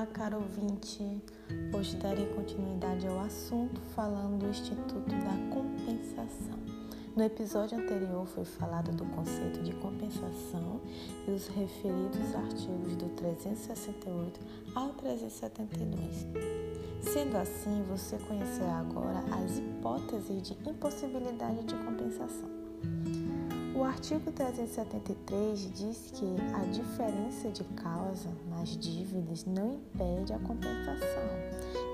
Olá, caro ouvinte. Hoje darei continuidade ao assunto falando do Instituto da Compensação. No episódio anterior foi falado do conceito de compensação e os referidos artigos do 368 ao 372. Sendo assim, você conhecerá agora as hipóteses de impossibilidade de compensação. O artigo 373 diz que a diferença de causa nas dívidas não impede a compensação.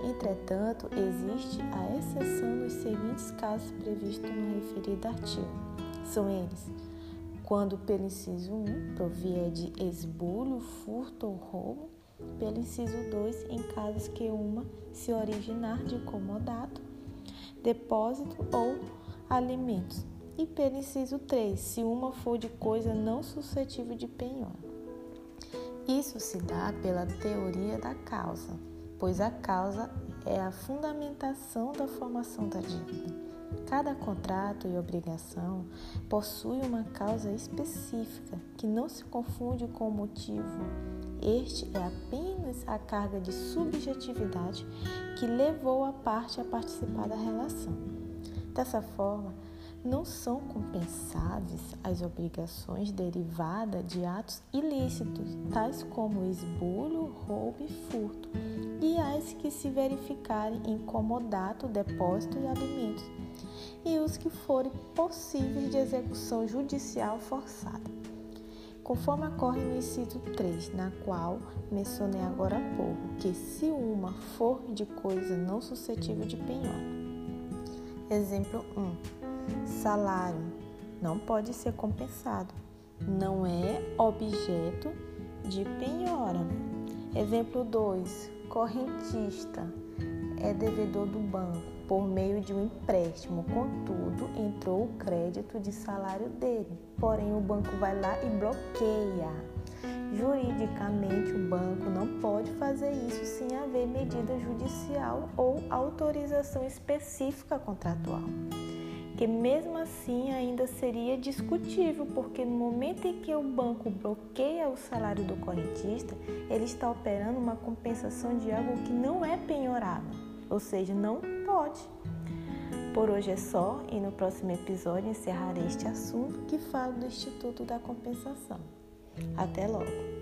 Entretanto, existe a exceção dos seguintes casos previstos no referido artigo. São eles: quando pelo inciso 1 provier de esbulho, furto ou roubo, pelo inciso 2 em casos que uma se originar de comodato, depósito ou alimentos e pelo inciso 3, se uma for de coisa não suscetível de penhora. Isso se dá pela teoria da causa, pois a causa é a fundamentação da formação da dívida. Cada contrato e obrigação possui uma causa específica que não se confunde com o motivo. Este é apenas a carga de subjetividade que levou a parte a participar da relação. Dessa forma, não são compensáveis as obrigações derivadas de atos ilícitos, tais como esbulho, roubo e furto, e as que se verificarem em comodato, depósito e alimentos, e os que forem possíveis de execução judicial forçada. Conforme ocorre no inciso 3, na qual mencionei agora há pouco, que se uma for de coisa não suscetível de penhora. Exemplo 1 Salário não pode ser compensado, não é objeto de penhora. Exemplo 2: correntista. É devedor do banco por meio de um empréstimo, contudo, entrou o crédito de salário dele, porém o banco vai lá e bloqueia. Juridicamente, o banco não pode fazer isso sem haver medida judicial ou autorização específica contratual que mesmo assim ainda seria discutível, porque no momento em que o banco bloqueia o salário do correntista, ele está operando uma compensação de algo que não é penhorável, ou seja, não pode. Por hoje é só e no próximo episódio encerrarei este assunto que fala do Instituto da Compensação. Até logo!